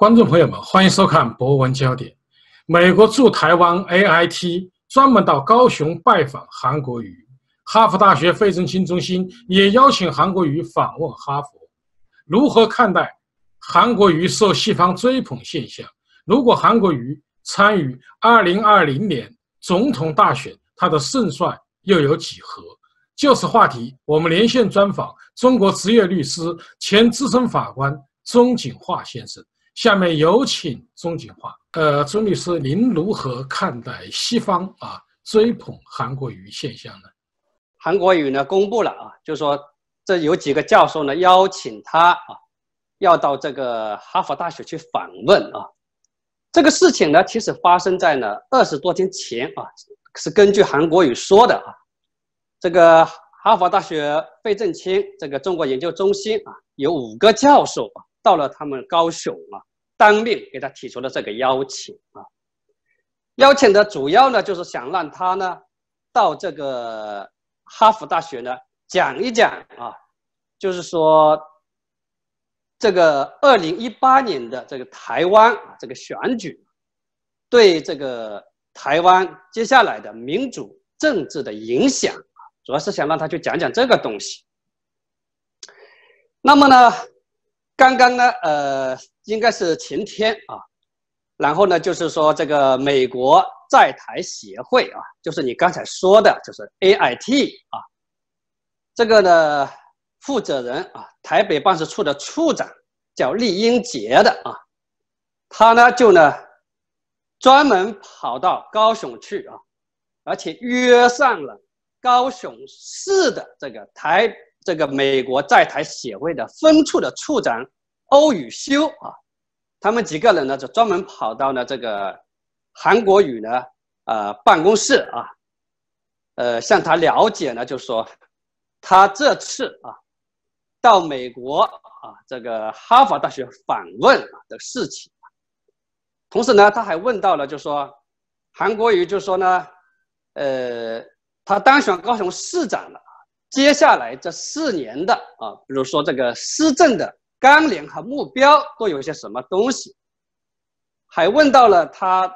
观众朋友们，欢迎收看博文焦点。美国驻台湾 AIT 专门到高雄拜访韩国瑜，哈佛大学费正清中心也邀请韩国瑜访问哈佛。如何看待韩国瑜受西方追捧现象？如果韩国瑜参与2020年总统大选，他的胜算又有几何？就此话题，我们连线专访中国职业律师、前资深法官钟景化先生。下面有请钟景华。呃，钟律师，您如何看待西方啊追捧韩国瑜现象呢？韩国瑜呢公布了啊，就说这有几个教授呢邀请他啊，要到这个哈佛大学去访问啊。这个事情呢，其实发生在呢二十多天前啊，是根据韩国瑜说的啊。这个哈佛大学费正清这个中国研究中心啊，有五个教授啊，到了他们高雄啊。当面给他提出了这个邀请啊，邀请的主要呢，就是想让他呢到这个哈佛大学呢讲一讲啊，就是说这个二零一八年的这个台湾啊这个选举，对这个台湾接下来的民主政治的影响，主要是想让他去讲讲这个东西。那么呢？刚刚呢，呃，应该是前天啊，然后呢，就是说这个美国在台协会啊，就是你刚才说的，就是 A I T 啊，这个呢，负责人啊，台北办事处的处长叫厉英杰的啊，他呢就呢，专门跑到高雄去啊，而且约上了高雄市的这个台。这个美国在台协会的分处的处长欧宇修啊，他们几个人呢就专门跑到了这个韩国瑜呢呃办公室啊，呃向他了解呢，就说他这次啊到美国啊这个哈佛大学访问的事情，同时呢他还问到了，就说韩国瑜就说呢，呃他当选高雄市长了。接下来这四年的啊，比如说这个施政的纲领和目标都有些什么东西？还问到了他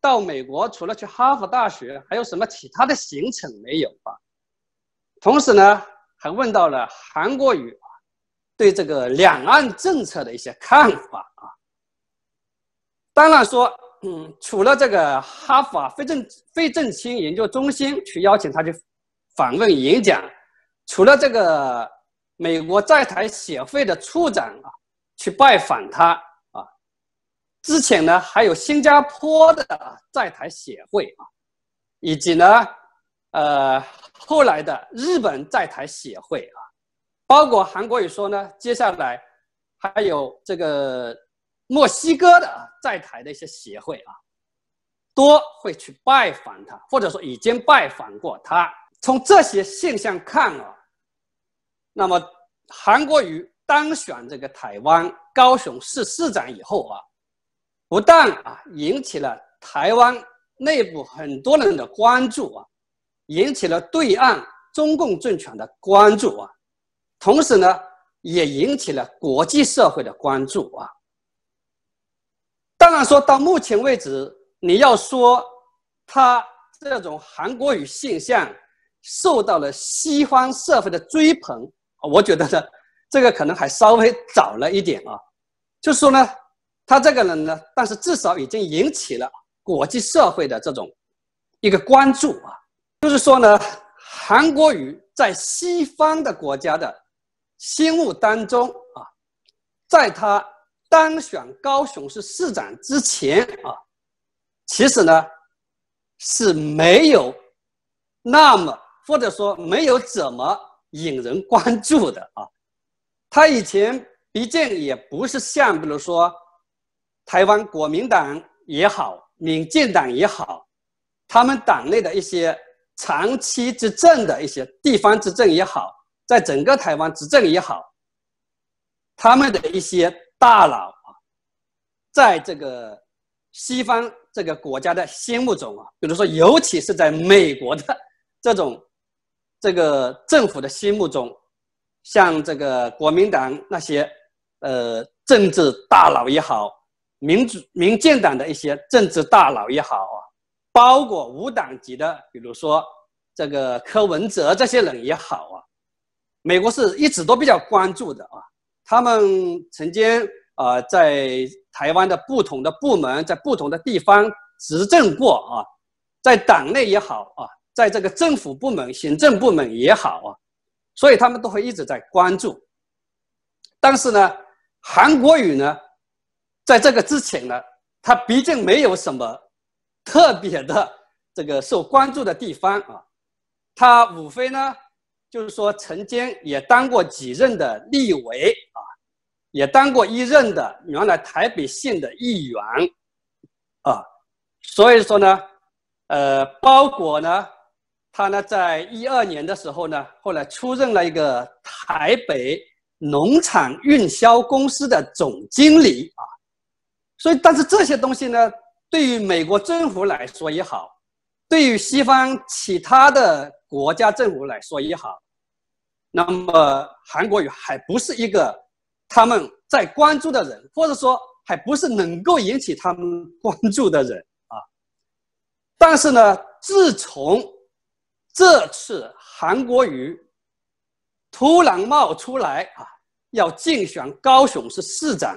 到美国除了去哈佛大学，还有什么其他的行程没有啊？同时呢，还问到了韩国瑜啊对这个两岸政策的一些看法啊。当然说，嗯，除了这个哈佛费正费正清研究中心去邀请他去。访问演讲，除了这个美国在台协会的处长啊去拜访他啊，之前呢还有新加坡的在台协会啊，以及呢呃后来的日本在台协会啊，包括韩国也说呢，接下来还有这个墨西哥的在台的一些协会啊，都会去拜访他，或者说已经拜访过他。从这些现象看啊，那么韩国瑜当选这个台湾高雄市市长以后啊，不但啊引起了台湾内部很多人的关注啊，引起了对岸中共政权的关注啊，同时呢，也引起了国际社会的关注啊。当然说到目前为止，你要说他这种韩国语现象。受到了西方社会的追捧，我觉得呢，这个可能还稍微早了一点啊。就是说呢，他这个人呢，但是至少已经引起了国际社会的这种一个关注啊。就是说呢，韩国瑜在西方的国家的心目当中啊，在他当选高雄市市长之前啊，其实呢是没有那么。或者说没有怎么引人关注的啊，他以前毕竟也不是像比如说台湾国民党也好，民进党也好，他们党内的一些长期执政的一些地方执政也好，在整个台湾执政也好，他们的一些大佬啊，在这个西方这个国家的心目中啊，比如说尤其是在美国的这种。这个政府的心目中，像这个国民党那些，呃，政治大佬也好，民主民进党的一些政治大佬也好啊，包括无党籍的，比如说这个柯文哲这些人也好啊，美国是一直都比较关注的啊。他们曾经啊在台湾的不同的部门，在不同的地方执政过啊，在党内也好啊，在这个政府部门、行政部门也好啊，所以他们都会一直在关注。但是呢，韩国瑜呢，在这个之前呢，他毕竟没有什么特别的这个受关注的地方啊。他无非呢，就是说曾经也当过几任的立委啊，也当过一任的原来台北县的议员啊。所以说呢，呃，包括呢，他呢，在一二年的时候呢，后来出任了一个台北。农场运销公司的总经理啊，所以，但是这些东西呢，对于美国政府来说也好，对于西方其他的国家政府来说也好，那么韩国瑜还不是一个他们在关注的人，或者说还不是能够引起他们关注的人啊。但是呢，自从这次韩国瑜突然冒出来啊。要竞选高雄市市长，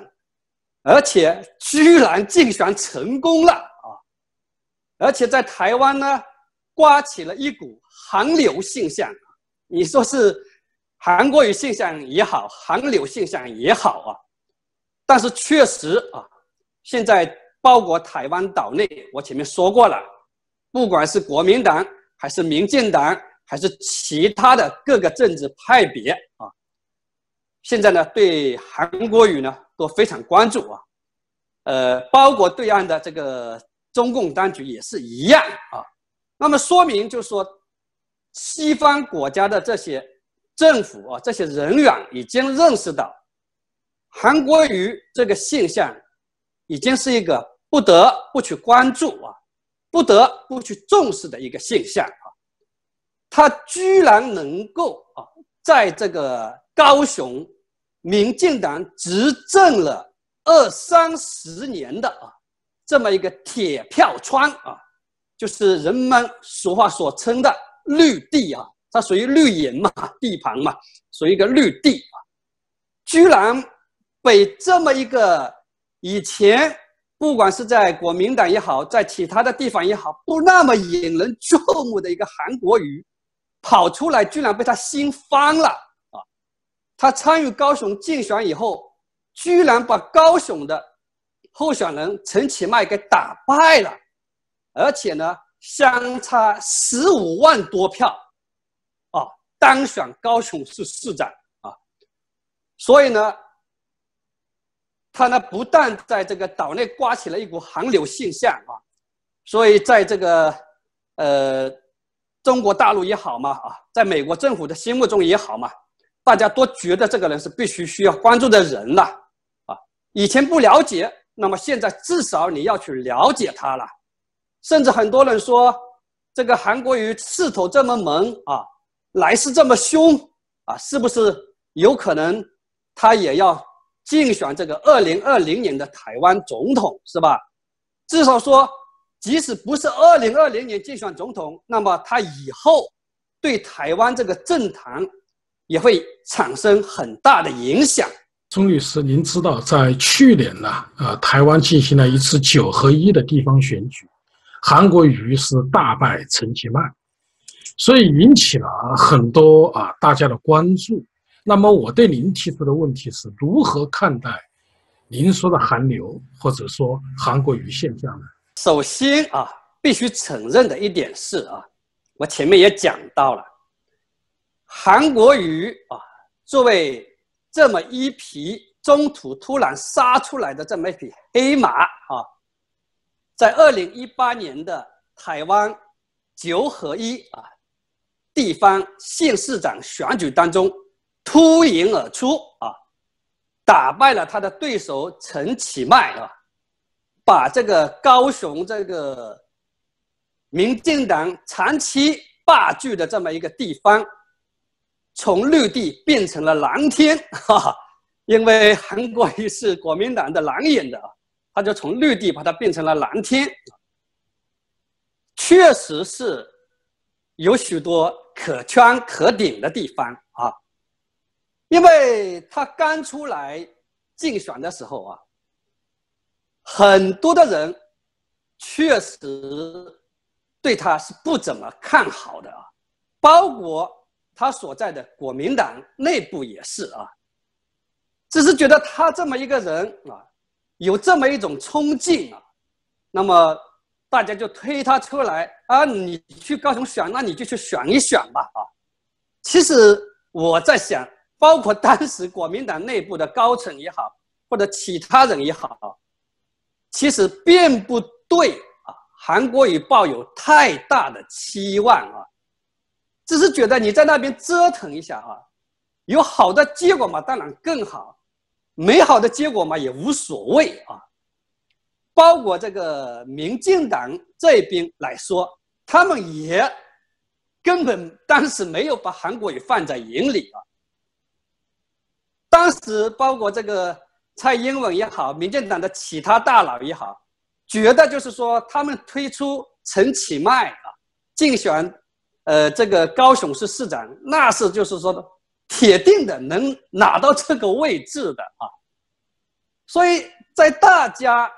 而且居然竞选成功了啊！而且在台湾呢，刮起了一股韩流现象。你说是韩国语现象也好，韩流现象也好啊。但是确实啊，现在包括台湾岛内，我前面说过了，不管是国民党还是民进党，还是其他的各个政治派别啊。现在呢，对韩国语呢都非常关注啊，呃，包括对岸的这个中共当局也是一样啊。那么说明就是说，西方国家的这些政府啊，这些人员已经认识到，韩国语这个现象已经是一个不得不去关注啊，不得不去重视的一个现象啊。他居然能够啊，在这个高雄。民进党执政了二三十年的啊，这么一个铁票窗啊，就是人们俗话所称的绿地啊，它属于绿营嘛，地盘嘛，属于一个绿地啊，居然被这么一个以前不管是在国民党也好，在其他的地方也好，不那么引人注目的一个韩国瑜，跑出来，居然被他掀翻了啊。他参与高雄竞选以后，居然把高雄的候选人陈其迈给打败了，而且呢，相差十五万多票，啊，当选高雄市市长啊。所以呢，他呢不但在这个岛内刮起了一股寒流现象啊，所以在这个呃中国大陆也好嘛啊，在美国政府的心目中也好嘛。大家都觉得这个人是必须需要关注的人了，啊，以前不了解，那么现在至少你要去了解他了，甚至很多人说，这个韩国瑜势头这么猛啊，来势这么凶啊，是不是有可能他也要竞选这个二零二零年的台湾总统，是吧？至少说，即使不是二零二零年竞选总统，那么他以后对台湾这个政坛。也会产生很大的影响。钟律师，您知道，在去年呢，呃，台湾进行了一次九合一的地方选举，韩国瑜是大败陈其迈，所以引起了很多啊大家的关注。那么，我对您提出的问题是如何看待您说的韩流或者说韩国瑜现象呢？首先啊，必须承认的一点是啊，我前面也讲到了。韩国瑜啊，作为这么一匹中途突然杀出来的这么一匹黑马啊，在二零一八年的台湾九合一啊地方县市长选举当中脱颖而出啊，打败了他的对手陈启迈啊，把这个高雄这个民进党长期霸据的这么一个地方。从绿地变成了蓝天，哈 哈，因为韩国瑜是国民党的蓝营的啊，他就从绿地把它变成了蓝天，确实是有许多可圈可点的地方。因为他刚出来竞选的时候啊，很多的人确实对他是不怎么看好的啊，包括他所在的国民党内部也是啊。只是觉得他这么一个人啊，有这么一种冲劲啊，那么大家就推他出来啊，你去高雄选，那你就去选一选吧啊。其实我在想，包括当时国民党内部的高层也好，或者其他人也好，其实并不对啊，韩国瑜抱有太大的期望啊，只是觉得你在那边折腾一下啊，有好的结果嘛，当然更好。美好的结果嘛也无所谓啊，包括这个民进党这边来说，他们也根本当时没有把韩国瑜放在眼里啊。当时包括这个蔡英文也好，民进党的其他大佬也好，觉得就是说他们推出陈启迈啊竞选，呃，这个高雄市市长，那是就是说的。铁定的能拿到这个位置的啊，所以在大家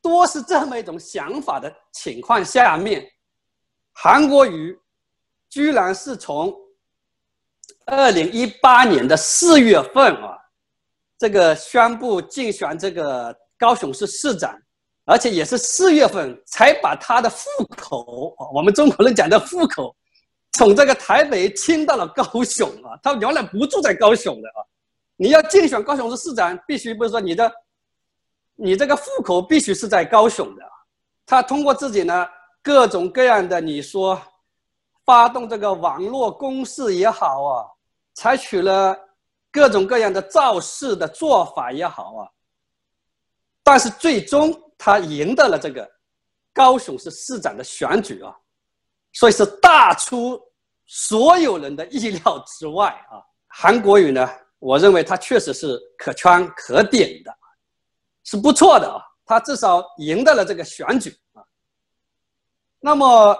多是这么一种想法的情况下面，韩国瑜居然是从二零一八年的四月份啊，这个宣布竞选这个高雄市市长，而且也是四月份才把他的户口，我们中国人讲的户口。从这个台北迁到了高雄啊，他原来不住在高雄的啊。你要竞选高雄市市长，必须不是说你的，你这个户口必须是在高雄的。他通过自己呢各种各样的你说，发动这个网络攻势也好啊，采取了各种各样的造势的做法也好啊，但是最终他赢得了这个高雄市市长的选举啊。所以是大出所有人的意料之外啊！韩国瑜呢，我认为他确实是可圈可点的，是不错的啊。他至少赢得了这个选举啊。那么，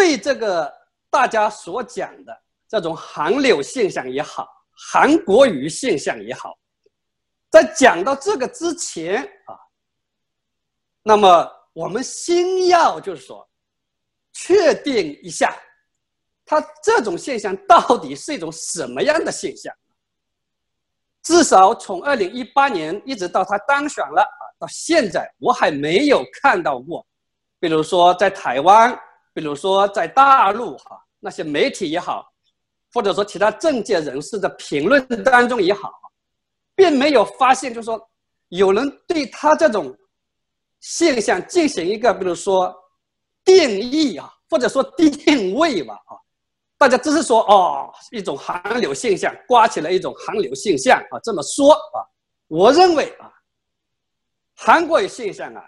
对这个大家所讲的这种韩流现象也好，韩国瑜现象也好，在讲到这个之前啊，那么我们先要就是说。确定一下，他这种现象到底是一种什么样的现象？至少从二零一八年一直到他当选了啊，到现在我还没有看到过，比如说在台湾，比如说在大陆哈，那些媒体也好，或者说其他政界人士的评论当中也好，并没有发现，就是说有人对他这种现象进行一个，比如说。定义啊，或者说定位吧啊，大家只是说哦，一种寒流现象，刮起了一种寒流现象啊，这么说啊，我认为啊，韩国现象啊，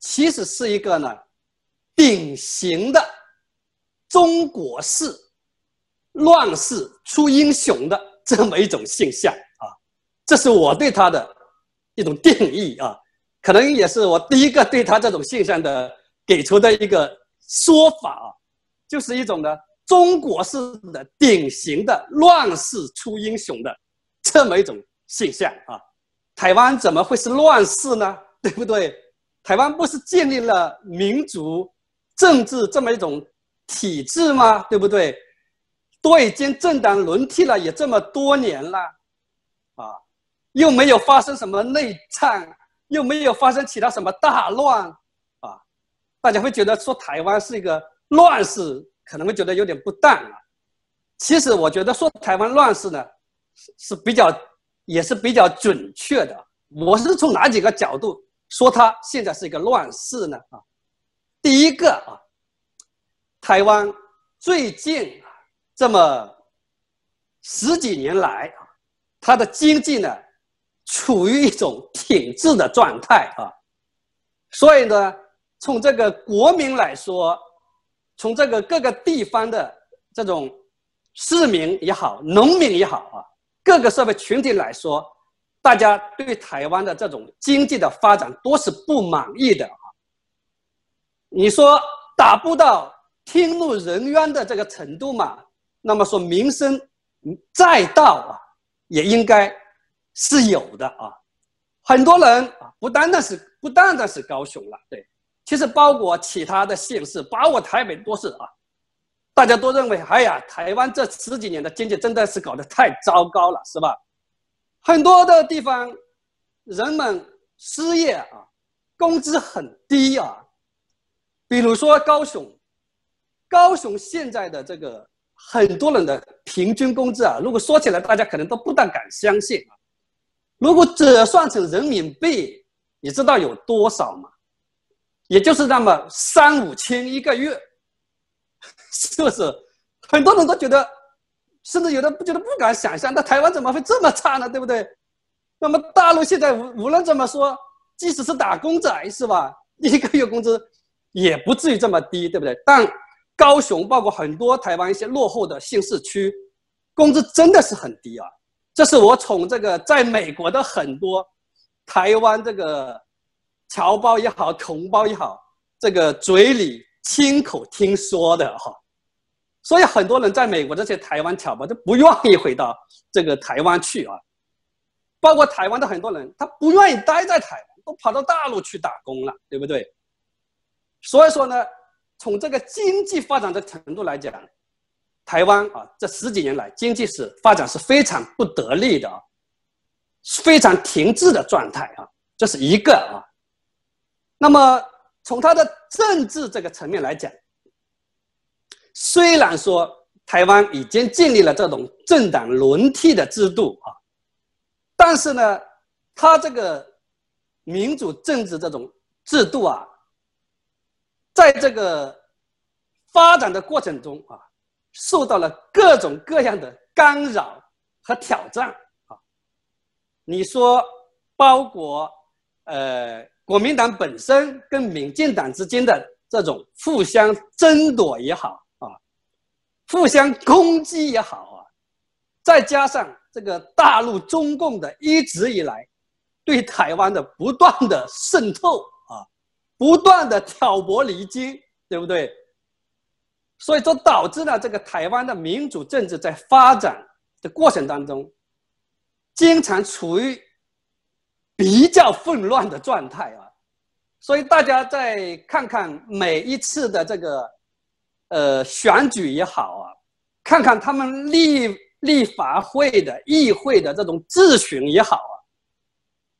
其实是一个呢，典型的中国式乱世出英雄的这么一种现象啊，这是我对他的一种定义啊，可能也是我第一个对他这种现象的。给出的一个说法啊，就是一种呢中国式的典型的乱世出英雄的这么一种现象啊。台湾怎么会是乱世呢？对不对？台湾不是建立了民主政治这么一种体制吗？对不对？都已经政党轮替了也这么多年了，啊，又没有发生什么内战，又没有发生其他什么大乱。啊大家会觉得说台湾是一个乱世，可能会觉得有点不当啊。其实我觉得说台湾乱世呢，是比较，也是比较准确的。我是从哪几个角度说它现在是一个乱世呢？啊，第一个啊，台湾最近这么十几年来啊，它的经济呢处于一种停滞的状态啊，所以呢。从这个国民来说，从这个各个地方的这种市民也好、农民也好啊，各个社会群体来说，大家对台湾的这种经济的发展都是不满意的。你说达不到天怒人怨的这个程度嘛？那么说民生再道啊，也应该是有的啊。很多人啊，不单单是不单单是高雄了，对，其实包括其他的县市，包括台北都是啊。大家都认为，哎呀，台湾这十几年的经济真的是搞得太糟糕了，是吧？很多的地方，人们失业啊，工资很低啊。比如说高雄，高雄现在的这个很多人的平均工资啊，如果说起来，大家可能都不大敢相信啊。如果折算成人民币，你知道有多少吗？也就是那么三五千一个月。是不是很多人都觉得，甚至有的不觉得不敢想象，那台湾怎么会这么差呢？对不对？那么大陆现在无无论怎么说，即使是打工仔是吧，一个月工资也不至于这么低，对不对？但高雄包括很多台湾一些落后的县市区，工资真的是很低啊。这是我从这个在美国的很多台湾这个侨胞也好，同胞也好，这个嘴里。亲口听说的哈，所以很多人在美国这些台湾侨胞就不愿意回到这个台湾去啊，包括台湾的很多人，他不愿意待在台湾，都跑到大陆去打工了，对不对？所以说呢，从这个经济发展的程度来讲，台湾啊这十几年来经济是发展是非常不得力的啊，非常停滞的状态啊，这是一个啊，那么。从他的政治这个层面来讲，虽然说台湾已经建立了这种政党轮替的制度啊，但是呢，他这个民主政治这种制度啊，在这个发展的过程中啊，受到了各种各样的干扰和挑战啊。你说，包括呃。国民党本身跟民进党之间的这种互相争夺也好啊，互相攻击也好啊，再加上这个大陆中共的一直以来对台湾的不断的渗透，不断的挑拨离间，对不对？所以说导致了这个台湾的民主政治在发展的过程当中，经常处于。比较混乱的状态啊，所以大家再看看每一次的这个，呃，选举也好啊，看看他们立立法会的议会的这种质询也好啊，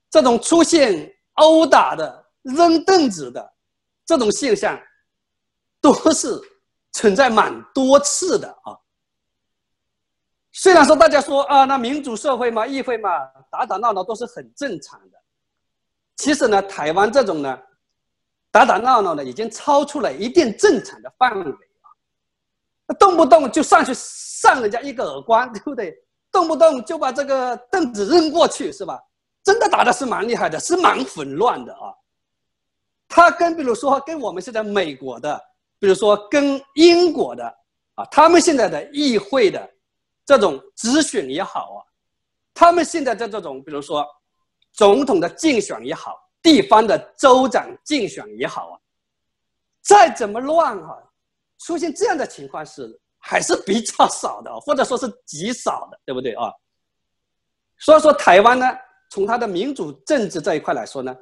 这种出现殴打的、扔凳子的这种现象，都是存在蛮多次的啊。虽然说大家说啊，那民主社会嘛，议会嘛，打打闹闹都是很正常的。其实呢，台湾这种呢，打打闹闹的已经超出了一定正常的范围啊，动不动就上去扇人家一个耳光，对不对？动不动就把这个凳子扔过去，是吧？真的打的是蛮厉害的，是蛮混乱的啊。他跟比如说跟我们现在美国的，比如说跟英国的啊，他们现在的议会的。这种咨询也好啊，他们现在的这种，比如说总统的竞选也好，地方的州长竞选也好啊，再怎么乱哈，出现这样的情况是还是比较少的，或者说是极少的，对不对啊？所以说台湾呢，从它的民主政治这一块来说呢，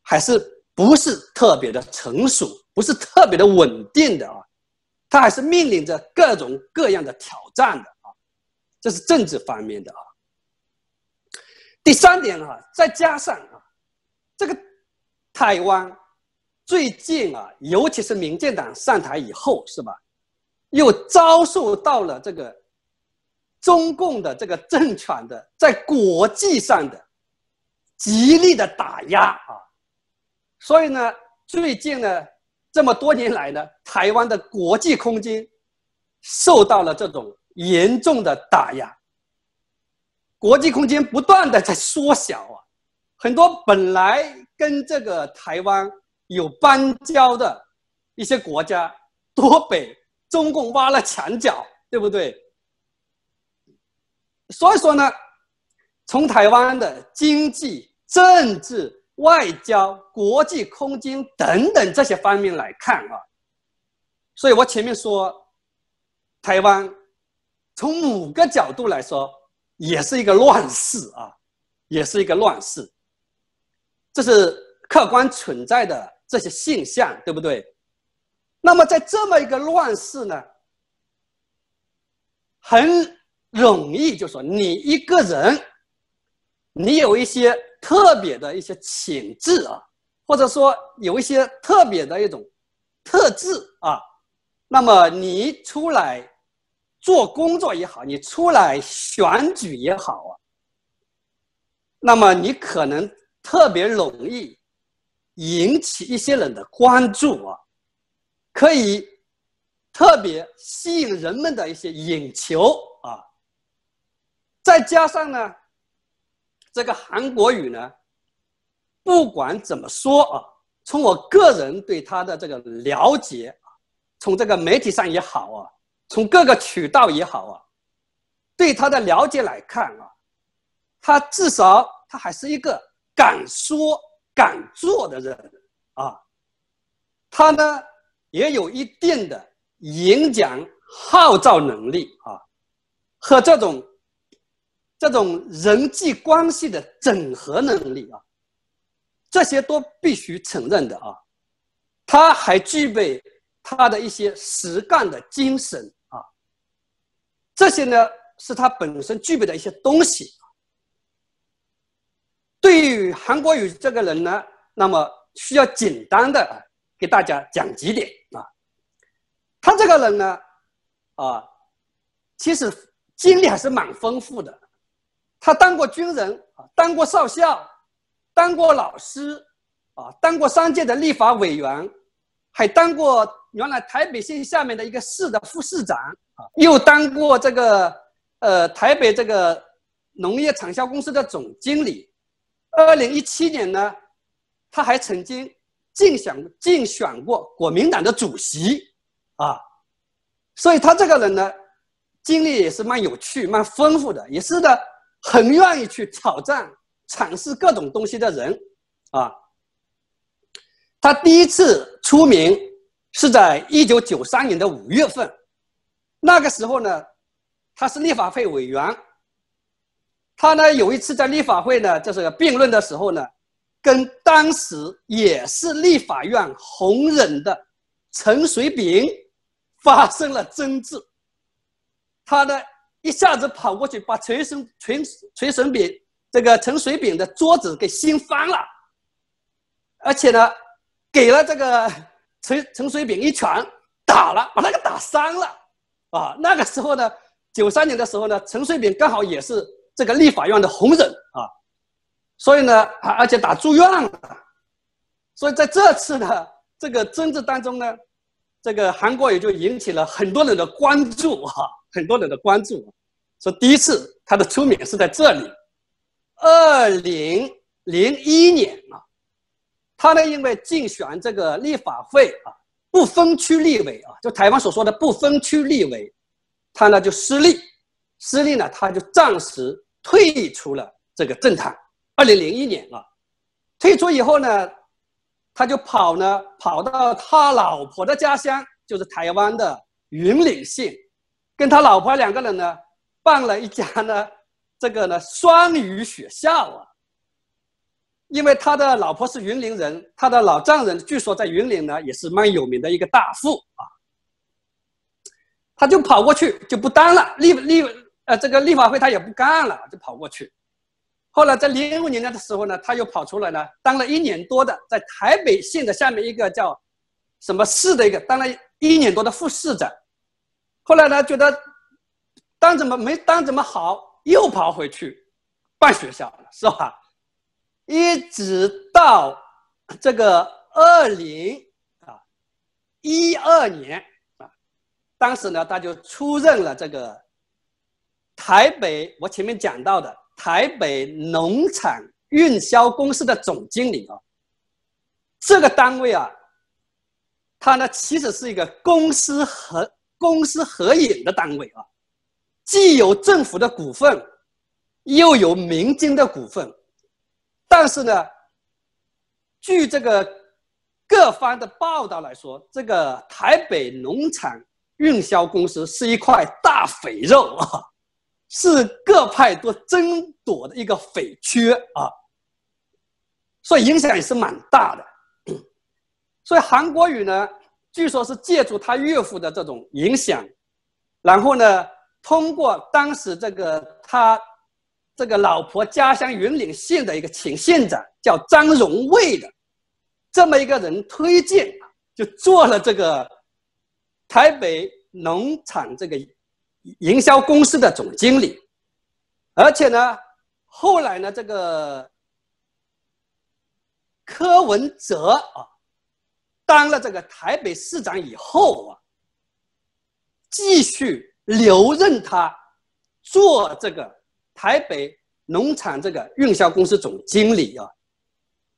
还是不是特别的成熟，不是特别的稳定的啊，它还是面临着各种各样的挑战的啊。这是政治方面的啊。第三点啊，再加上啊，这个台湾最近啊，尤其是民进党上台以后，是吧？又遭受到了这个中共的这个政权的在国际上的极力的打压啊。所以呢，最近呢，这么多年来呢，台湾的国际空间受到了这种。严重的打压，国际空间不断的在缩小啊，很多本来跟这个台湾有邦交的一些国家，都被中共挖了墙角，对不对？所以说呢，从台湾的经济、政治、外交、国际空间等等这些方面来看啊，所以我前面说，台湾从某个角度来说也是一个乱世啊，也是一个乱世，这是客观存在的这些现象，对不对？那么在这么一个乱世呢，很容易就说你一个人。你有一些特别的一些潜质啊，或者说有一些特别的一种特质啊，那么你出来做工作也好，你出来选举也好啊，那么你可能特别容易引起一些人的关注啊，可以特别吸引人们的一些眼球啊，再加上呢。这个韩国语呢，不管怎么说啊，从我个人对他的这个了解从这个媒体上也好啊，从各个渠道也好啊，对他的了解来看啊，他至少他还是一个敢说敢做的人啊，他呢也有一定的演讲号召能力啊，和这种。这种人际关系的整合能力啊，这些都必须承认的啊。他还具备他的一些实干的精神啊，这些呢是他本身具备的一些东西。对于韩国瑜这个人呢，那么需要简单的给大家讲几点啊。他这个人呢，啊，其实经历还是蛮丰富的。他当过军人啊，当过少校，当过老师，啊，当过三届的立法委员，还当过原来台北县下面的一个市的副市长啊，又当过这个呃台北这个农业产销公司的总经理。二零一七年呢，他还曾经竞选竞选过国民党的主席啊，所以他这个人呢，经历也是蛮有趣、蛮丰富的，也是的。很愿意去挑战、尝试各种东西的人，啊，他第一次出名是在一九九三年的五月份，那个时候呢，他是立法会委员。他呢有一次在立法会呢，就是辩论的时候呢，跟当时也是立法院红人的陈水扁发生了争执，他呢。一下子跑过去，把陈水陈陈水扁这个陈水扁的桌子给掀翻了，而且呢，给了这个 陈陈水扁一拳打了，把那个打伤了。啊，那个时候呢，九三年的时候呢，陈水扁刚好也是这个立法院的红人啊，所以呢，而且打住院了，所以在这次的这个争执当中呢，这个韩国也就引起了很多人的关注哈。很多人的关注，说第一次他的出名是在这里，二零零一年啊，他呢因为竞选这个立法会啊不分区立委啊，就台湾所说的不分区立委，他呢就失利，失利呢他就暂时退出了这个政坛。二零零一年啊，退出以后呢，他就跑呢跑到他老婆的家乡，就是台湾的云岭县。跟他老婆两个人呢，办了一家呢，这个呢双语学校啊。因为他的老婆是云林人，他的老丈人据说在云林呢也是蛮有名的一个大富啊。他就跑过去就不当了立立呃这个立法会他也不干了，就跑过去。后来在零五年的时候呢，他又跑出来呢，当了一年多的在台北县的下面一个叫什么市的一个当了一年多的副市长。后来呢，觉得当怎么没当怎么好，又跑回去办学校了，是吧？一直到这个二零啊一二年啊，当时呢，他就出任了这个台北我前面讲到的台北农产运销公司的总经理啊。这个单位啊，它呢其实是一个公司和。公司合营的单位啊，既有政府的股份，又有民间的股份，但是呢，据这个各方的报道来说，这个台北农场运销公司是一块大肥肉啊，是各派都争夺的一个肥缺啊，所以影响也是蛮大的。所以韩国语呢，据说是借助他岳父的这种影响，然后呢，通过当时这个他这个老婆家乡云岭县的一个前县长叫张荣卫的这么一个人推荐，就做了这个台北农场这个营销公司的总经理，而且呢，后来呢，这个柯文哲啊。当了这个台北市长以后啊，继续留任他做这个台北农场这个运销公司总经理啊，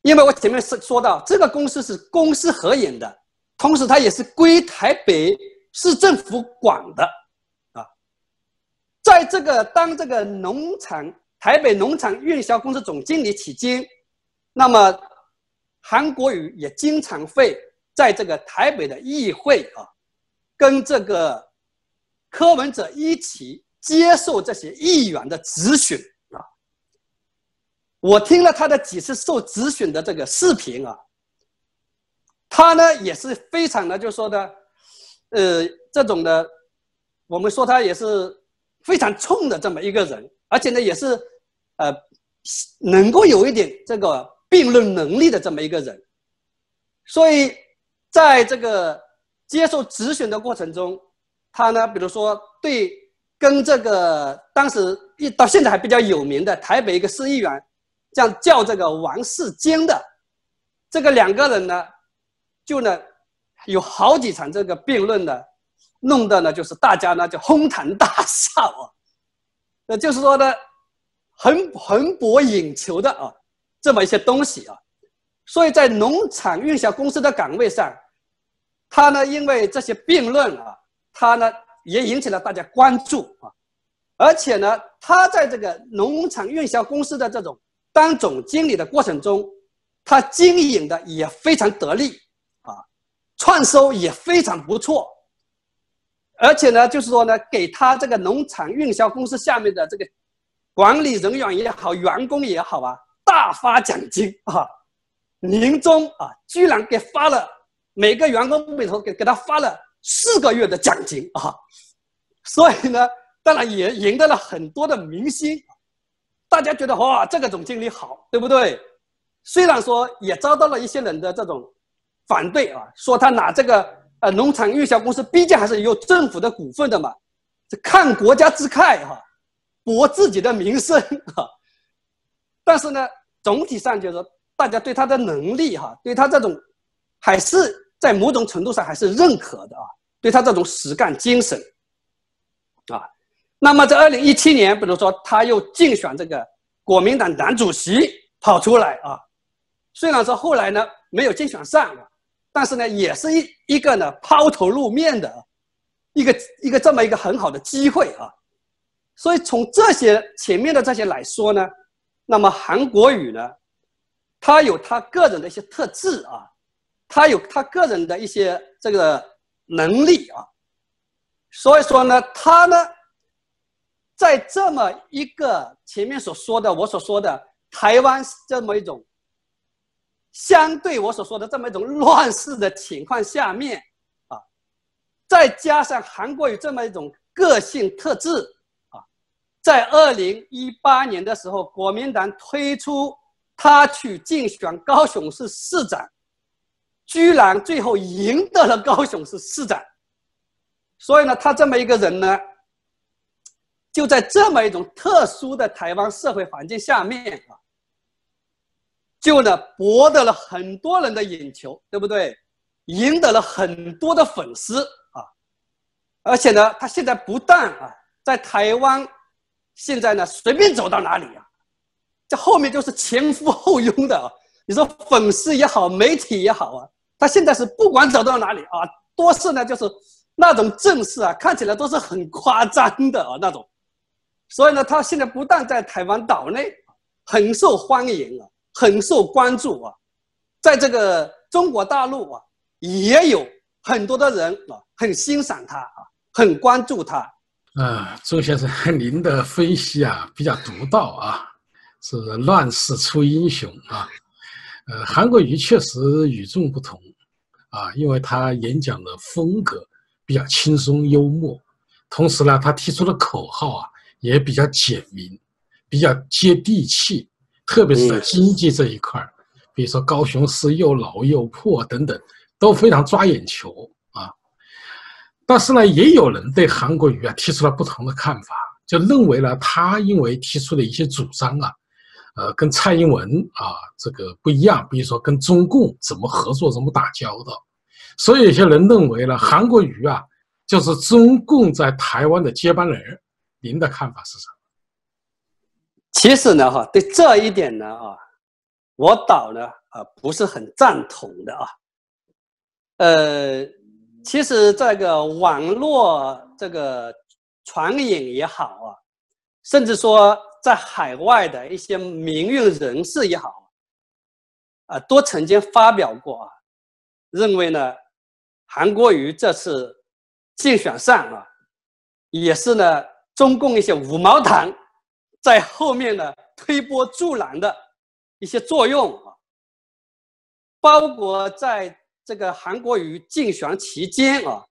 因为我前面是说到这个公司是公私合营的，同时它也是归台北市政府管的啊，在这个当这个农场台北农场运销公司总经理期间，那么韩国瑜也经常会。在这个台北的议会啊，跟这个柯文哲一起接受这些议员的质询啊。我听了他的几次受质询的这个视频啊，他呢也是非常的，就说的，呃，这种的，我们说他也是非常冲的这么一个人，而且呢也是呃，能够有一点这个辩论能力的这么一个人，所以。在这个接受质询的过程中，他呢，比如说对跟这个当时一到现在还比较有名的台北一个市议员，这样叫这个王世坚的，这个两个人呢，就呢有好几场这个辩论呢，弄得呢就是大家呢就哄堂大笑啊，那就是说呢，很很博眼球的啊，这么一些东西啊，所以在农场运销公司的岗位上。他呢，因为这些辩论啊，他呢也引起了大家关注啊，而且呢，他在这个农场运销公司的这种当总经理的过程中，他经营的也非常得力啊，创收也非常不错，而且呢，就是说呢，给他这个农场运销公司下面的这个管理人员也好，员工也好啊，大发奖金啊，年终啊，居然给发了。每个员工里头给给他发了四个月的奖金啊，所以呢，当然也赢得了很多的明星，大家觉得哇，这个总经理好，对不对？虽然说也遭到了一些人的这种反对啊，说他拿这个呃农场运销公司，毕竟还是有政府的股份的嘛，这看国家之慨哈，博自己的名声哈。但是呢，总体上就是大家对他的能力哈，对他这种还是。在某种程度上还是认可的啊，对他这种实干精神，啊，那么在二零一七年，比如说他又竞选这个国民党党主席跑出来啊，虽然说后来呢没有竞选上，但是呢也是一一个呢抛头露面的一个一个这么一个很好的机会啊，所以从这些前面的这些来说呢，那么韩国瑜呢，他有他个人的一些特质啊。他有他个人的一些这个能力啊，所以说呢，他呢，在这么一个前面所说的我所说的台湾这么一种相对我所说的这么一种乱世的情况下面啊，再加上韩国有这么一种个性特质啊，在二零一八年的时候，国民党推出他去竞选高雄市市长。居然最后赢得了高雄市市长，所以呢，他这么一个人呢，就在这么一种特殊的台湾社会环境下面啊，就呢博得了很多人的眼球，对不对？赢得了很多的粉丝啊，而且呢，他现在不但啊在台湾，现在呢随便走到哪里啊，这后面就是前呼后拥的啊，你说粉丝也好，媒体也好啊。他现在是不管走到哪里啊，多是呢，就是那种阵势啊，看起来都是很夸张的啊那种，所以呢，他现在不但在台湾岛内很受欢迎啊，很受关注啊，在这个中国大陆啊，也有很多的人啊，很欣赏他啊，很关注他。啊，周先生，您的分析啊比较独到啊，是乱世出英雄啊。呃，韩国瑜确实与众不同啊，因为他演讲的风格比较轻松幽默，同时呢，他提出的口号啊也比较简明，比较接地气，特别是在经济这一块儿，比如说高雄市又老又破等等，都非常抓眼球啊。但是呢，也有人对韩国瑜啊提出了不同的看法，就认为呢，他因为提出的一些主张啊。呃，跟蔡英文啊这个不一样，比如说跟中共怎么合作、怎么打交道，所以有些人认为呢，韩国瑜啊就是中共在台湾的接班人。您的看法是什么？其实呢，哈，对这一点呢，啊，我倒呢，啊，不是很赞同的啊。呃，其实这个网络这个传言也好啊，甚至说。在海外的一些名誉人士也好，啊，都曾经发表过啊，认为呢，韩国瑜这次竞选上啊，也是呢，中共一些五毛党在后面呢推波助澜的一些作用啊，包括在这个韩国瑜竞选期间啊，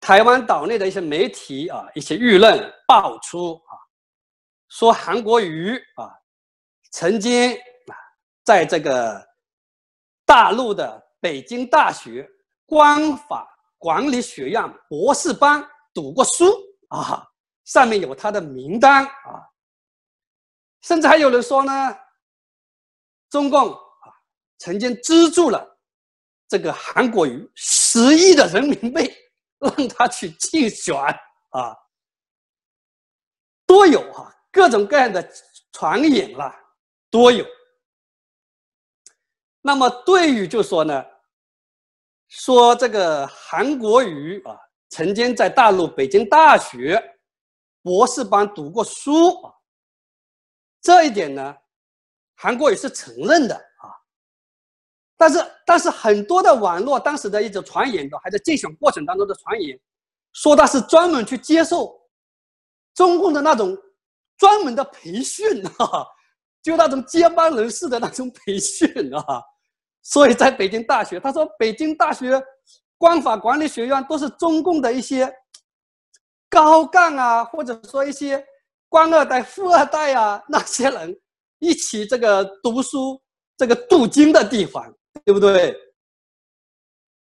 台湾岛内的一些媒体啊，一些舆论爆出啊。说韩国瑜啊，曾经啊，在这个大陆的北京大学官法管理学院博士班读过书啊，上面有他的名单啊，甚至还有人说呢，中共啊曾经资助了这个韩国瑜十亿的人民币，让他去竞选啊，都有哈。各种各样的传言啦，都有。那么对于就说呢，说这个韩国瑜啊，曾经在大陆北京大学博士班读过书啊，这一点呢，韩国瑜是承认的啊。但是，但是很多的网络当时的一种传言的，还在竞选过程当中的传言，说他是专门去接受中共的那种。专门的培训啊，就那种接班人士的那种培训啊，所以在北京大学，他说北京大学官法管理学院都是中共的一些 高干啊，或者说一些官二代、富二代啊 那些人一起这个读书、这个镀金的地方，对不对？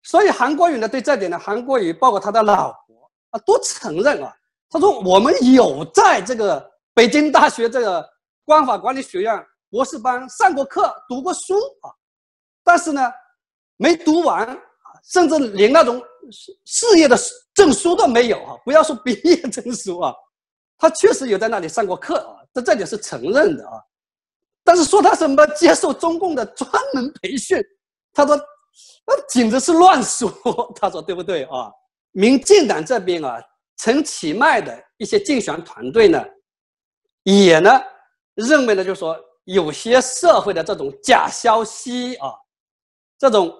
所以韩国瑜呢，对这点呢，韩国瑜包括他的老婆啊，都承认啊，他说我们有在这个。北京大学这个官法管理学院博士班上过课、读过书啊，但是呢，没读完，甚至连那种事事业的证书都没有啊！不要说毕业证书啊，他确实有在那里上过课啊，这这点是承认的啊。但是说他什么接受中共的专门培训，他说那简直是乱说，他说对不对啊？民进党这边啊，陈其迈的一些竞选团队呢。也呢，认为呢，就是说有些社会的这种假消息啊，这种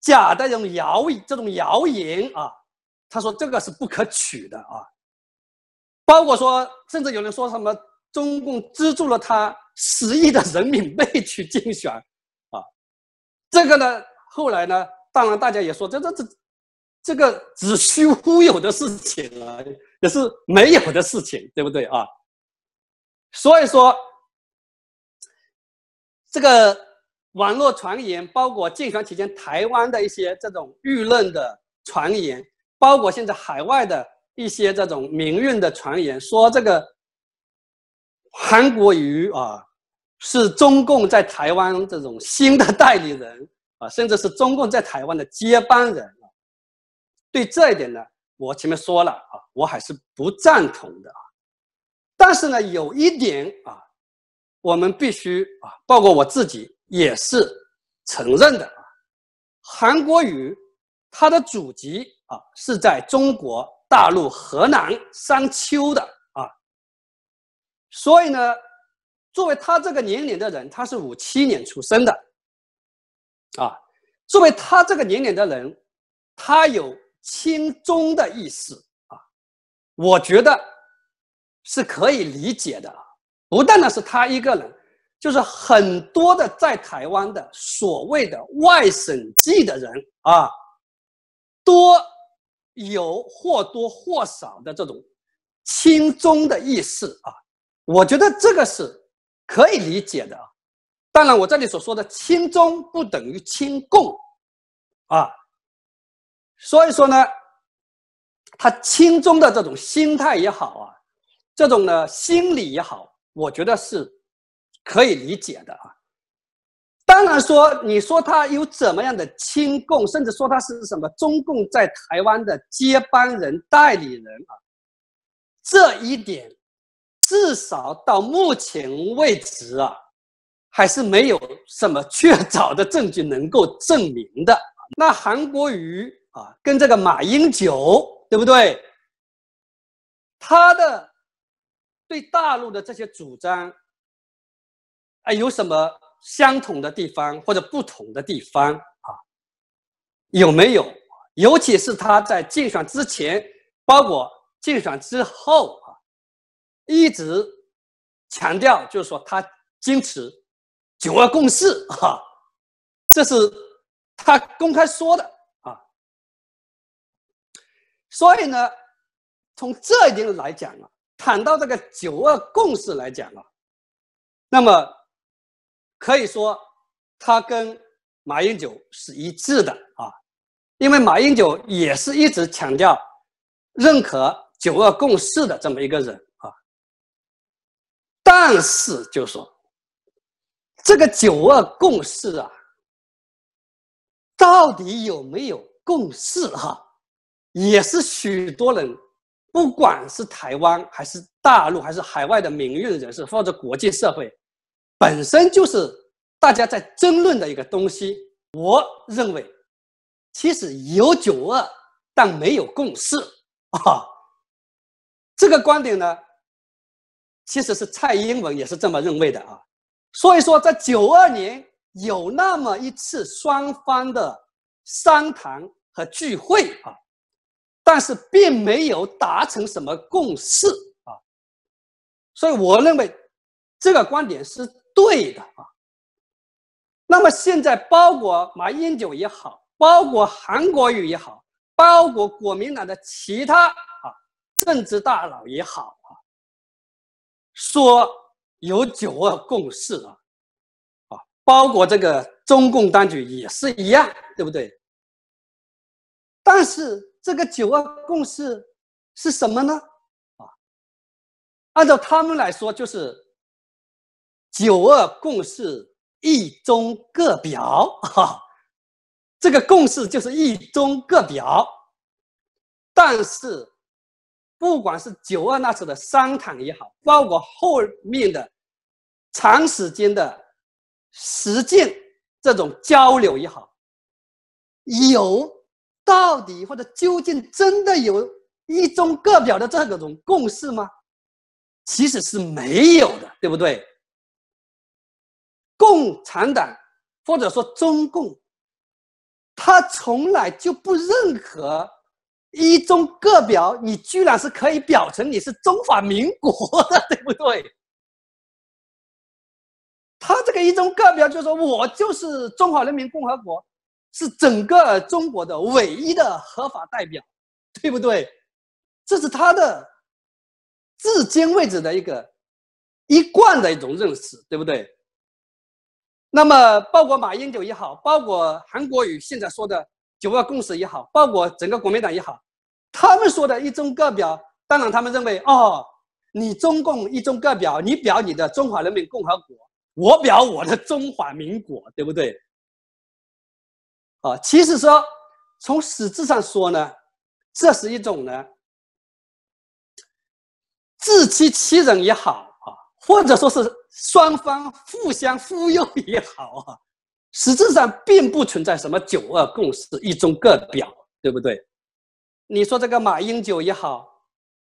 假的这种谣这种谣言啊，他说这个是不可取的啊。包括说，甚至有人说什么中共资助了他十亿的人民币去竞选啊，这个呢，后来呢，当然大家也说这这这这个子虚乌有的事情啊，也是没有的事情，对不对啊？所以说，这个网络传言，包括竞选期间台湾的一些这种舆论的传言，包括现在海外的一些这种民运的传言，说这个韩国瑜啊是中共在台湾这种新的代理人啊，甚至是中共在台湾的接班人啊。对这一点呢，我前面说了啊，我还是不赞同的啊。但是呢，有一点啊，我们必须啊，包括我自己也是承认的啊。韩国瑜他的祖籍啊是在中国大陆河南商丘的啊，所以呢，作为他这个年龄的人，他是五七年出生的，啊，作为他这个年龄的人，他有亲中的意思啊，我觉得是可以理解的。不但呢是他一个人，就是很多的在台湾的所谓的外省籍的人啊，多有或多或少的这种亲中的意思啊。我觉得这个是可以理解的。当然，我这里所说的亲中不等于亲共啊。所以说呢，他亲中的这种心态也好啊，这种呢心理也好。我觉得是可以理解的啊。当然说，你说他有怎么样的亲共，甚至说他是什么中共在台湾的接班人、代理人啊，这一点至少到目前为止啊，还是没有什么确凿的证据能够证明的。那韩国瑜啊，跟这个马英九，对不对？他的。对大陆的这些主张，啊，有什么相同的地方或者不同的地方啊？有没有？尤其是他在竞选之前，包括竞选之后啊，一直强调，就是说他坚持“九二共识”哈，这是他公开说的啊。所以呢，从这一点来讲啊。谈到这个九二共识来讲啊，那么可以说他跟马英九是一致的啊，因为马英九也是一直强调认可九二共识的这么一个人啊。但是就说这个九二共识啊，到底有没有共识哈，也是许多人。不管是台湾还是大陆，还是海外的民运人士或者国际社会，本身就是大家在争论的一个东西。我认为，其实有九二，但没有共识啊。这个观点呢，其实是蔡英文也是这么认为的啊。所以说，在九二年有那么一次双方的商谈和聚会啊。但是并没有达成什么共识啊，所以我认为这个观点是对的啊。那么现在，包括马英九也好，包括韩国瑜也好，包括国民党的其他啊政治大佬也好啊，说有九二共识啊，啊，包括这个中共当局也是一样，对不对？但是。这个九二共识是什么呢？啊，按照他们来说，就是九二共识一中各表，哈，这个共识就是一中各表。但是，不管是九二那次的商谈也好，包括后面的长时间的实践这种交流也好，有。到底或者究竟真的有一中各表的这个种共识吗？其实是没有的，对不对？共产党或者说中共，他从来就不认可一中各表，你居然是可以表成你是中华民国的，对不对？他这个一中各表就说我就是中华人民共和国。是整个中国的唯一的合法代表，对不对？这是他的至今为止的一个一贯的一种认识，对不对？那么，包括马英九也好，包括韩国瑜现在说的九二共识也好，包括整个国民党也好，他们说的一中各表，当然他们认为，哦，你中共一中各表，你表你的中华人民共和国，我表我的中华民国，对不对？啊，其实说从实质上说呢，这是一种呢自欺欺人也好啊，或者说是双方互相忽悠也好啊，实质上并不存在什么九二共识、一中各表，对不对？你说这个马英九也好，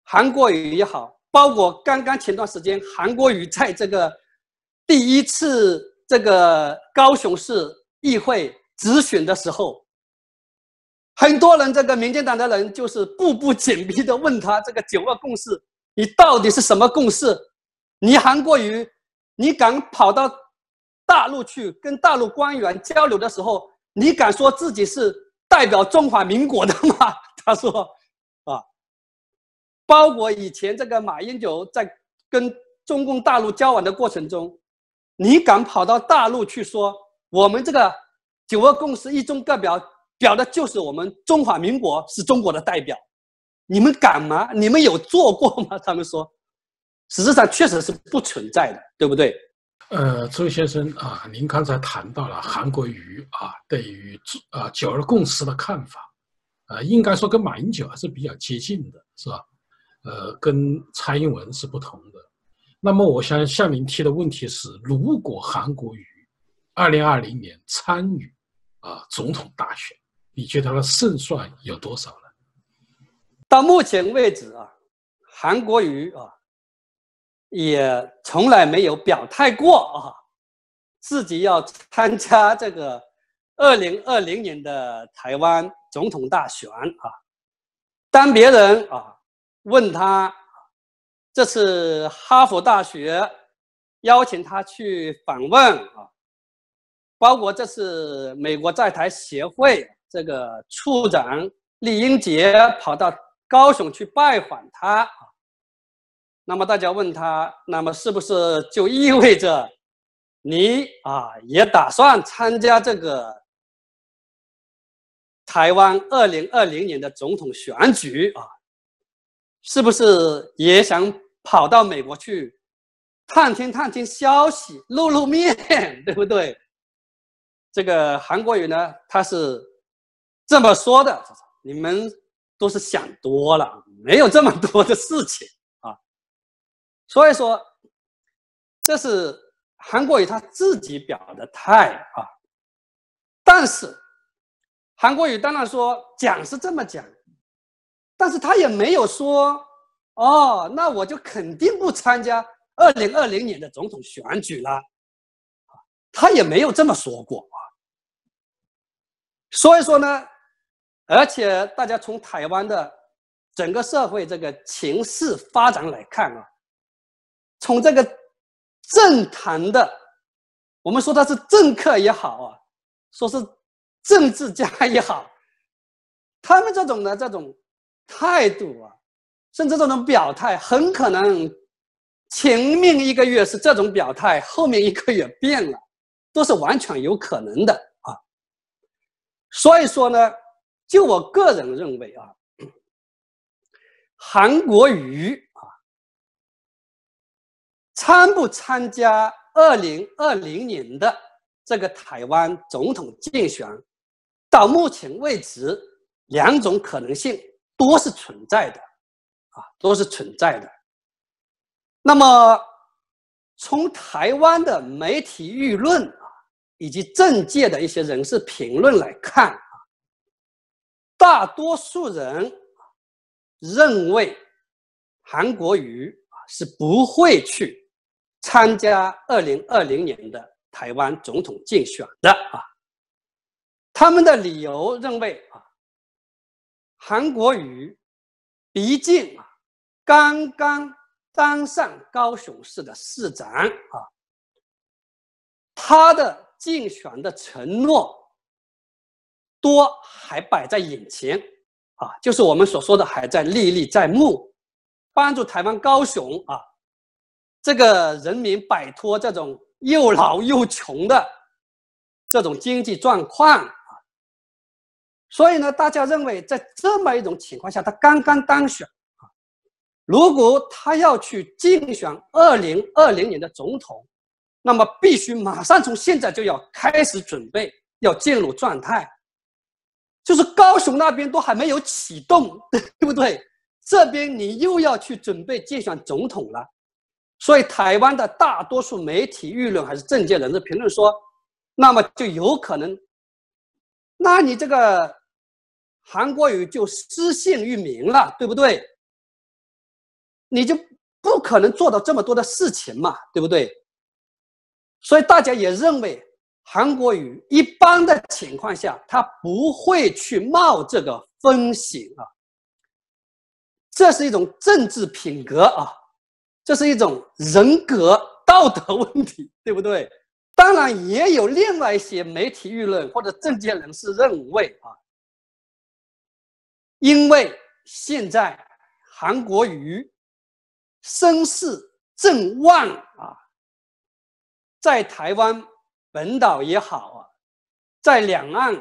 韩国瑜也好，包括刚刚前段时间韩国瑜在这个第一次这个高雄市议会直选的时候，很多人这个民进党的人就是步步紧逼的问他这个九二共识，你到底是什么共识？你韩国瑜，你敢跑到大陆去跟大陆官员交流的时候，你敢说自己是代表中华民国的吗？他说，啊，包括以前这个马英九在跟中共大陆交往的过程中，你敢跑到大陆去说我们这个九二共识一中各表表的就是我们中华民国是中国的代表，你们敢吗？你们有做过吗？他们说。实质上确实是不存在的，对不对？呃，周先生啊，您刚才谈到了韩国瑜啊对于啊九二共识的看法，啊，应该说跟马英九还是比较接近的，是吧？呃，跟蔡英文是不同的。那么，我想向您提的问题是：如果韩国瑜二零二零年参与啊总统大选，你觉得他的胜算有多少呢？到目前为止啊，韩国瑜啊。也从来没有表态过啊，自己要参加这个二零二零年的台湾总统大选啊。当别人啊问他，这次哈佛大学邀请他去访问啊，包括这次美国在台协会这个处长李英杰跑到高雄去拜访他。那么大家问他，那么是不是就意味着你啊也打算参加这个台湾二零二零年的总统选举啊？是不是也想跑到美国去探听探听消息、露露面，对不对？这个韩国瑜呢，他是这么说的：你们都是想多了，没有这么多的事情啊。所以说，这是韩国瑜他自己表的态啊。但是，韩国瑜当然说讲是这么讲，但是他也没有说哦，那我就肯定不参加二零二零年的总统选举了，他也没有这么说过啊。所以说呢，而且大家从台湾的整个社会这个情势发展来看啊。从这个政坛的，我们说他是政客也好啊，说是政治家也好，他们这种的这种态度啊，甚至这种表态，很可能前面一个月是这种表态，后面一个月变了，都是完全有可能的。所以说呢，就我个人认为啊，韩国瑜啊。参不参加二零二零年的这个台湾总统竞选，到目前为止，两种可能性都是存在的，啊，都是存在的。那么，从台湾的媒体舆论啊，以及政界的一些人士评论来看啊，大多数人认为韩国瑜啊是不会去。参加二零二零年的台湾总统竞选的啊，他们的理由认为啊，韩国瑜毕竟啊刚刚当上高雄市的市长啊，他的竞选的承诺多还摆在眼前。啊，就是我们所说的还在历历在目，帮助台湾高雄啊。这个人民摆脱这种又老又穷的这种经济状况啊，所以呢，大家认为在这么一种情况下，他刚刚当选啊，如果他要去竞选二零二零年的总统，那么必须马上从现在就要开始准备，要进入状态，就是高雄那边都还没有启动，对不对？这边你又要去准备竞选总统了。所以，台湾的大多数媒体舆论还是政界人士评论说，那么就有可能，那你这个韩国瑜就失信于民了，对不对？你就不可能做到这么多的事情嘛，对不对？所以大家也认为韩国瑜一般的情况下，他不会去冒这个风险啊。这是一种政治品格啊，这是一种人格道德问题，对不对？当然，也有另外一些媒体舆论或者政界人士认为啊，因为现在韩国瑜声势正旺啊，在台湾本岛也好啊，在两岸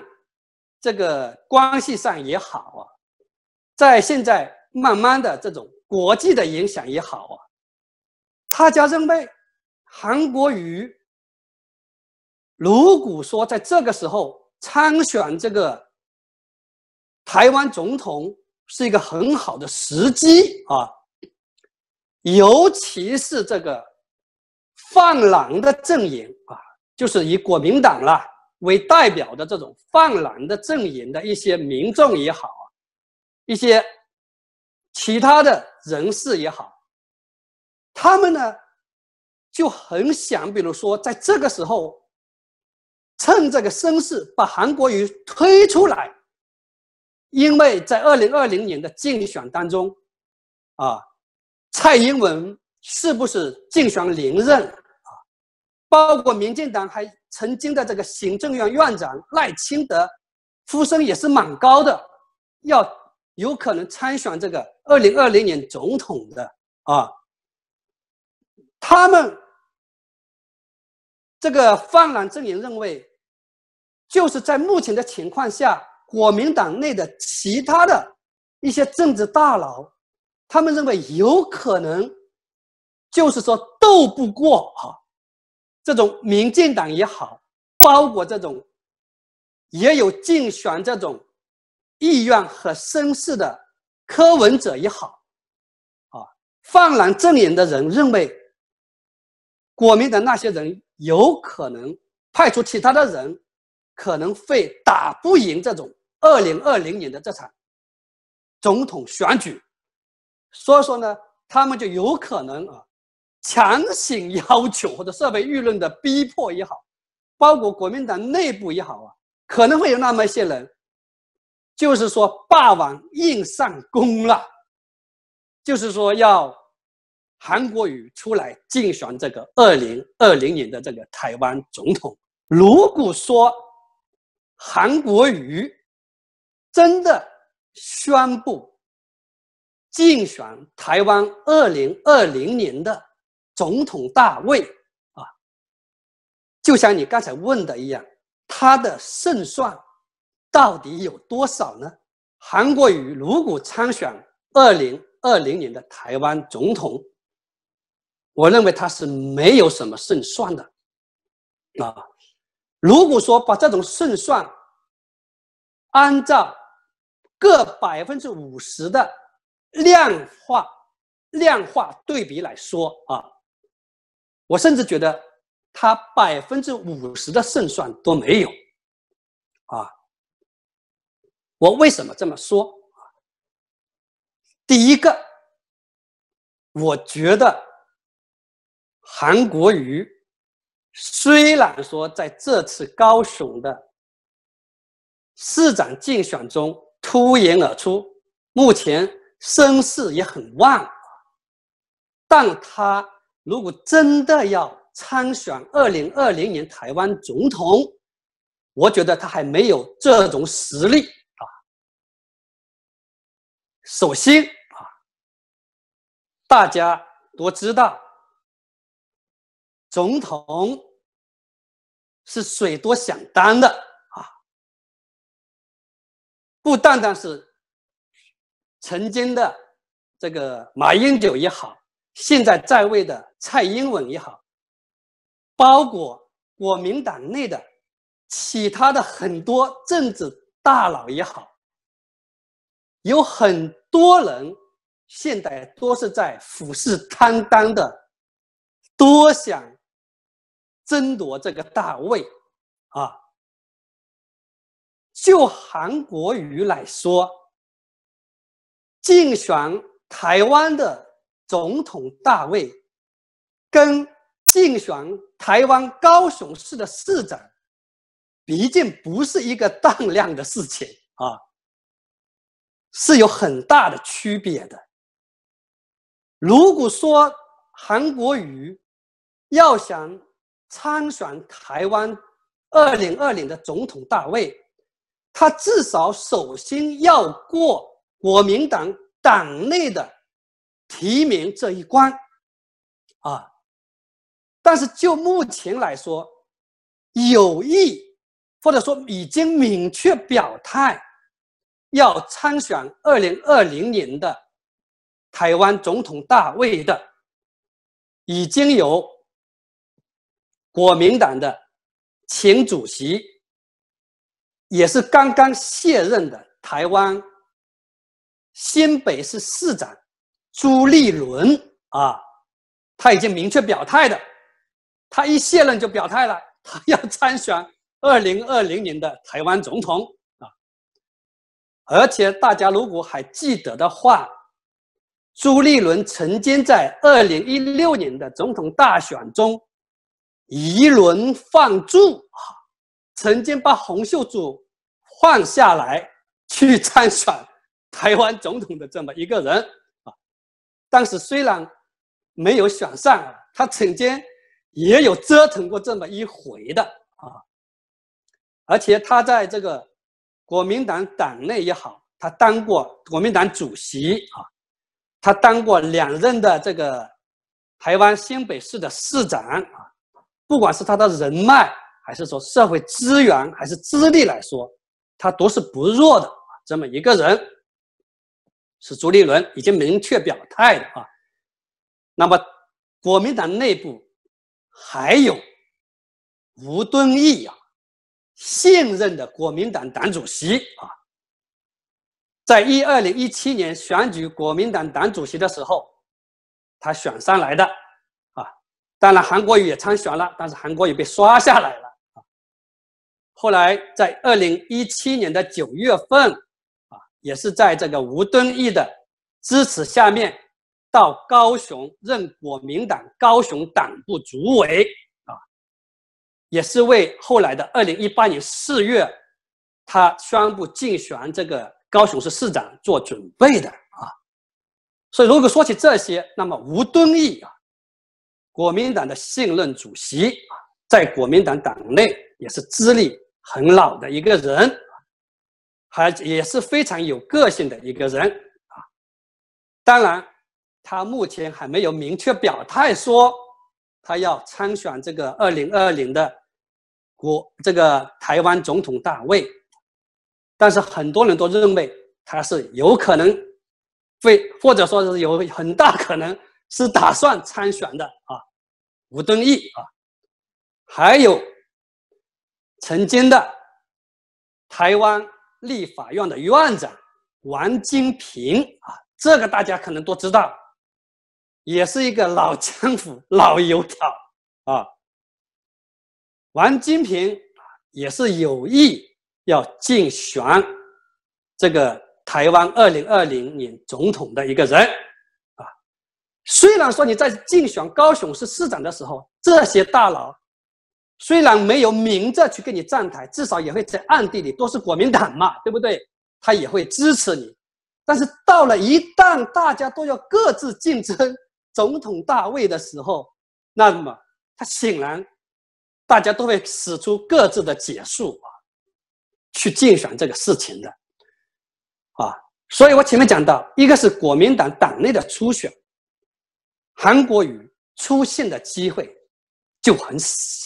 这个关系上也好啊，在现在。慢慢的，这种国际的影响也好啊，大家认为韩国瑜如果说在这个时候参选这个台湾总统是一个很好的时机啊，尤其是这个泛蓝的阵营啊，就是以国民党啦为代表的这种泛蓝的阵营的一些民众也好啊，一些。其他的人士也好，他们呢就很想，比如说在这个时候，趁这个声势把韩国瑜推出来，因为在二零二零年的竞选当中，啊，蔡英文是不是竞选连任啊？包括民进党还曾经的这个行政院院长赖清德，呼声也是蛮高的，要。有可能参选这个二零二零年总统的啊，他们这个泛蓝阵营认为，就是在目前的情况下，国民党内的其他的一些政治大佬，他们认为有可能，就是说斗不过啊，这种民进党也好，包括这种也有竞选这种。意愿和声势的柯文哲也好，啊，泛蓝阵营的人认为，国民的那些人有可能派出其他的人，可能会打不赢这种二零二零年的这场总统选举，所以说呢，他们就有可能啊，强行要求或者社会舆论的逼迫也好，包括国民党内部也好啊，可能会有那么一些人。就是说，霸王硬上弓了，就是说要韩国瑜出来竞选这个二零二零年的这个台湾总统。如果说韩国瑜真的宣布竞选台湾二零二零年的总统大卫啊，就像你刚才问的一样，他的胜算。到底有多少呢？韩国瑜如果参选二零二零年的台湾总统，我认为他是没有什么胜算的。啊，如果说把这种胜算按照各百分之五十的量化量化对比来说啊，我甚至觉得他百分之五十的胜算都没有。啊。我为什么这么说第一个，我觉得韩国瑜虽然说在这次高雄的市长竞选中脱颖而出，目前声势也很旺，但他如果真的要参选二零二零年台湾总统，我觉得他还没有这种实力啊。首先啊，大家都知道，总统是水多想当的啊，不单单是曾经的这个马英九也好，现在在位的蔡英文也好，包括国民党内的其他的很多政治大佬也好。有很多人现在都是在虎视眈眈的，多想争夺这个大位啊。就韩国瑜来说，竞选台湾的总统大位，跟竞选台湾高雄市的市长，毕竟不是一个当量的事情啊，是有很大的区别的。如果说韩国瑜要想参选台湾二零二零的总统大位，他至少首先要过国民党党内的提名这一关，啊，但是就目前来说，有意或者说已经明确表态要参选二零二零年的台湾总统大位的，已经有国民党的前主席。也是刚刚卸任的台湾新北市市长朱立伦啊，他已经明确表态的，他一卸任就表态了，他要参选二零二零年的台湾总统啊。而且大家如果还记得的话，朱立伦曾经在二零一六年的总统大选中一轮放柱啊。曾经把洪秀柱换下来去参选台湾总统的这么一个人但是虽然没有选上，他曾经也有折腾过这么一回的啊，而且他在这个国民党党内也好，他当过国民党主席啊，他当过两任的这个台湾新北市的市长啊，不管是他的人脉。还是说社会资源还是资历来说，他都是不弱的这么一个人，是朱立伦已经明确表态的啊。那么国民党内部还有吴敦义啊，现任的国民党党主席啊，在一二零一七年选举国民党党主席的时候，他选上来的啊。当然韩国瑜也参选了，但是韩国瑜被刷下来了啊。后来在二零一七年的九月份，也是在这个吴敦义的支持下面，到高雄任国民党高雄党部主委，啊，也是为后来的二零一八年四月，他宣布竞选这个高雄市市长做准备的啊。所以如果说起这些，那么吴敦义啊，国民党的信任主席啊，在国民党党内也是资历。很老的一个人，还也是非常有个性的一个人啊。当然，他目前还没有明确表态说他要参选这个二零二零的国这个台湾总统大位，但是很多人都认为他是有可能会，或者说是有很大可能是打算参选的啊。吴敦义啊，还有。曾经的台湾立法院的院长王金平啊，这个大家可能都知道，也是一个老江湖、老油条啊。王金平也是有意要竞选这个台湾二零二零年总统的一个人啊。虽然说你在竞选高雄市市长的时候，这些大佬。虽然没有明着去跟你站台，至少也会在暗地里都是国民党嘛，对不对？他也会支持你。但是到了一旦大家都要各自竞争总统大位的时候，那么他显然大家都会使出各自的解数啊，去竞选这个事情的啊。所以我前面讲到，一个是国民党党内的初选，韩国瑜出现的机会。就很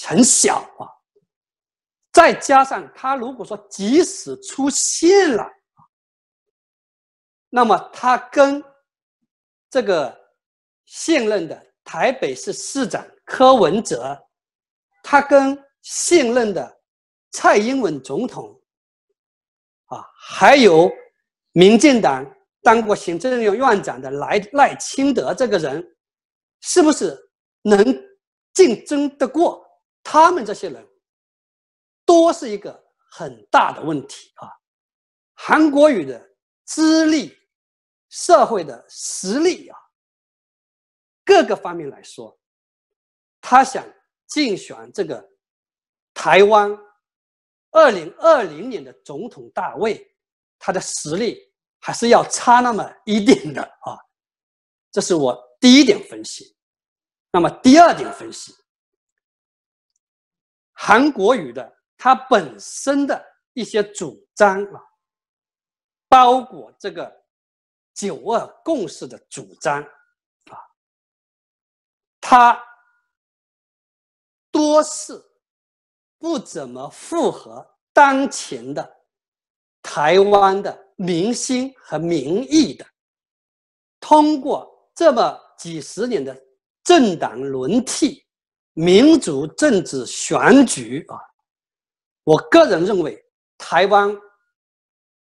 很小啊，再加上他如果说即使出现了，那么他跟这个现任的台北市市长柯文哲，他跟现任的蔡英文总统，啊，还有民进党当过行政院院长的赖赖清德这个人，是不是能？竞争得过他们这些人，多是一个很大的问题啊！韩国语的资历、社会的实力啊，各个方面来说，他想竞选这个台湾二零二零年的总统大位，他的实力还是要差那么一点的啊。这是我第一点分析。那么第二点分析，韩国瑜的他本身的一些主张啊，包括这个九二共识的主张啊，他多是不怎么符合当前的台湾的民心和民意的，通过这么几十年的。政党轮替、民主政治选举啊，我个人认为，台湾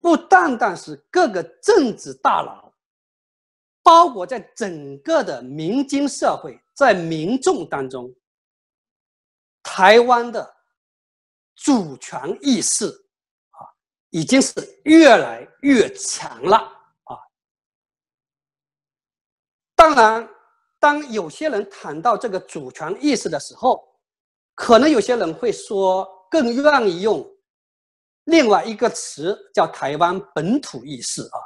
不单单是各个政治大佬，包括在整个的民间社会，在民众当中，台湾的主权意识啊，已经是越来越强了啊。当然。当有些人谈到这个主权意识的时候，可能有些人会说，更愿意用另外一个词叫台湾本土意识啊。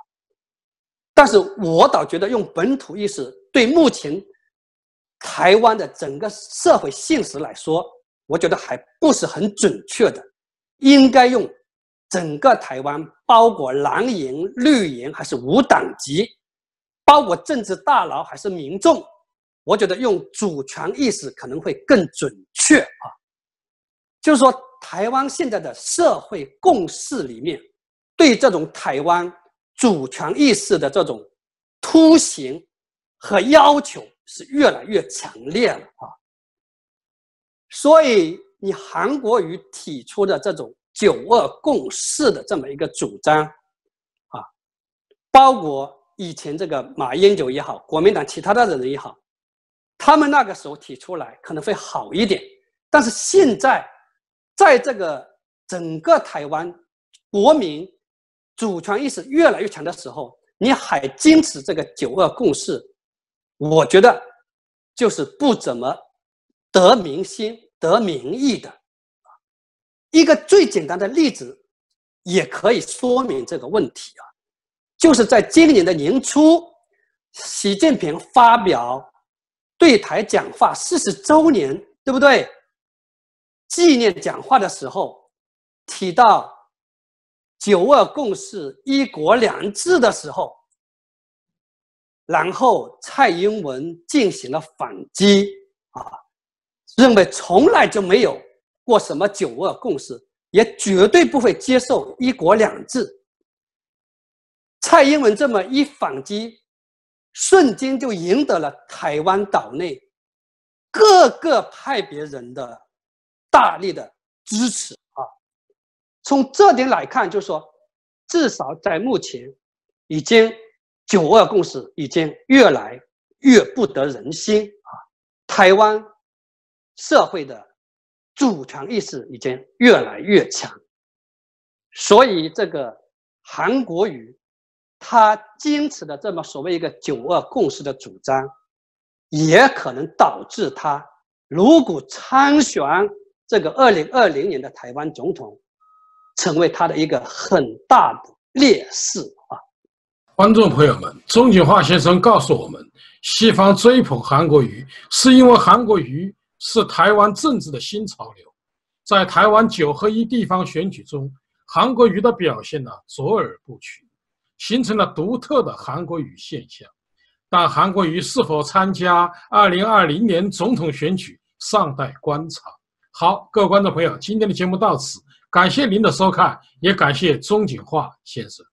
但是我倒觉得用本土意识对目前台湾的整个社会现实来说，我觉得还不是很准确的，应该用整个台湾，包括蓝营、绿营还是无党籍，包括政治大佬还是民众。我觉得用主权意识可能会更准确啊，就是说，台湾现在的社会共识里面，对这种台湾主权意识的这种凸显和要求是越来越强烈了啊。所以，你韩国瑜提出的这种九二共识的这么一个主张啊，包括以前这个马英九也好，国民党其他的人也好。他们那个时候提出来可能会好一点，但是现在，在这个整个台湾国民主权意识越来越强的时候，你还坚持这个九二共识，我觉得就是不怎么得民心、得民意的。一个最简单的例子也可以说明这个问题啊，就是在今年的年初，习近平发表。对台讲话四十周年，对不对？纪念讲话的时候提到“九二共识”“一国两制”的时候，然后蔡英文进行了反击啊，认为从来就没有过什么“九二共识”，也绝对不会接受“一国两制”。蔡英文这么一反击。瞬间就赢得了台湾岛内各个派别人的大力的支持啊！从这点来看，就是说，至少在目前，已经九二共识已经越来越不得人心啊！台湾社会的主权意识已经越来越强，所以这个韩国瑜。他坚持的这么所谓一个“九二共识”的主张，也可能导致他如果参选这个二零二零年的台湾总统，成为他的一个很大的劣势啊！观众朋友们，钟景华先生告诉我们，西方追捧韩国瑜，是因为韩国瑜是台湾政治的新潮流。在台湾九合一地方选举中，韩国瑜的表现呢，卓尔不群。形成了独特的韩国语现象，但韩国瑜是否参加二零二零年总统选举尚待观察。好，各位观众朋友，今天的节目到此，感谢您的收看，也感谢钟景化先生。